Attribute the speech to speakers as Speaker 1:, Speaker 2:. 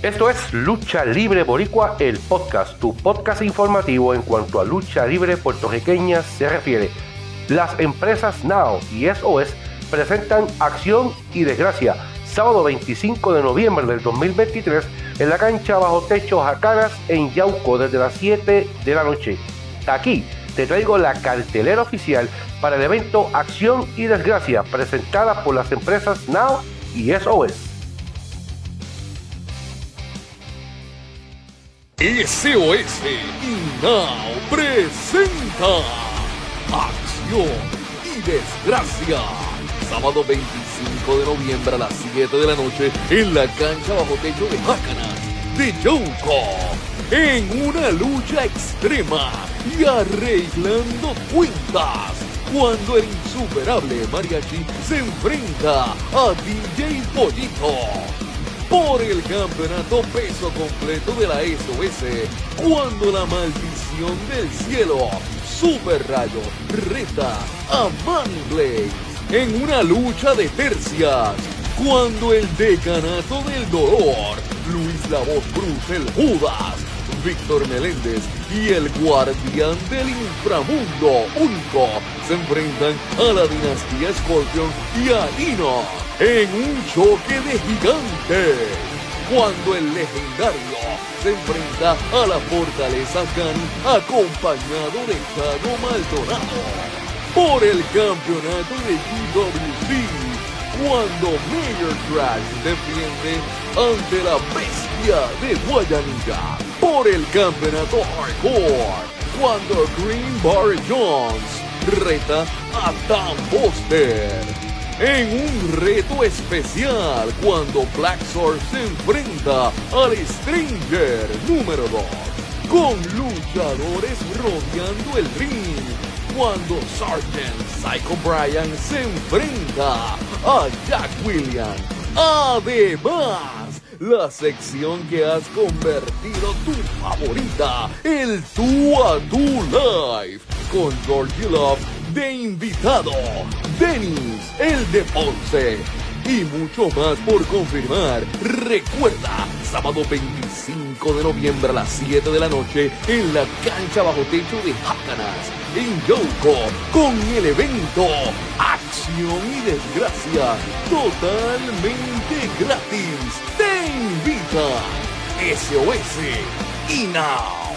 Speaker 1: Esto es Lucha Libre Boricua, el podcast, tu podcast informativo en cuanto a lucha libre puertorriqueña se refiere. Las empresas Now y SOS presentan Acción y Desgracia, sábado 25 de noviembre del 2023 en la cancha bajo techo Jacanas en Yauco desde las 7 de la noche. Aquí te traigo la cartelera oficial para el evento Acción y Desgracia presentada por las empresas Now y SOS.
Speaker 2: SOS y Now presenta Acción y Desgracia. Sábado 25 de noviembre a las 7 de la noche en la cancha bajo techo de Mácanas de Yauco. En una lucha extrema y arreglando cuentas. Cuando el insuperable mariachi se enfrenta a DJ Pollito por el campeonato peso completo de la SOS. Cuando la maldición del cielo, Super Rayo, reta a Blaze en una lucha de tercias. Cuando el decanato del dolor, Luis La Bruce, el Judas, Víctor Meléndez y el guardián del inframundo único se enfrentan a la dinastía Scorpion y a Ino en un choque de gigantes. Cuando el legendario se enfrenta a la fortaleza Khan acompañado de Chago Maldonado por el campeonato de GWC cuando Mayor Crash defiende ante la bestia de Guayanilla por el campeonato hardcore, cuando Green Bar Jones reta a Tom Buster en un reto especial cuando Black Sword se enfrenta al Stranger número 2 con luchadores rodeando el ring cuando Sergeant Psycho Brian se enfrenta a Jack Williams. Además, la sección que has convertido tu favorita, el tú a tu live, con Georgie Love de invitado, Dennis, el de Ponce, y mucho más por confirmar. Recuerda, sábado 25 de noviembre a las 7 de la noche en la cancha bajo techo de Hácanas, en Yauco, con el evento Acción y Desgracia, totalmente gratis. Te invita SOS Now.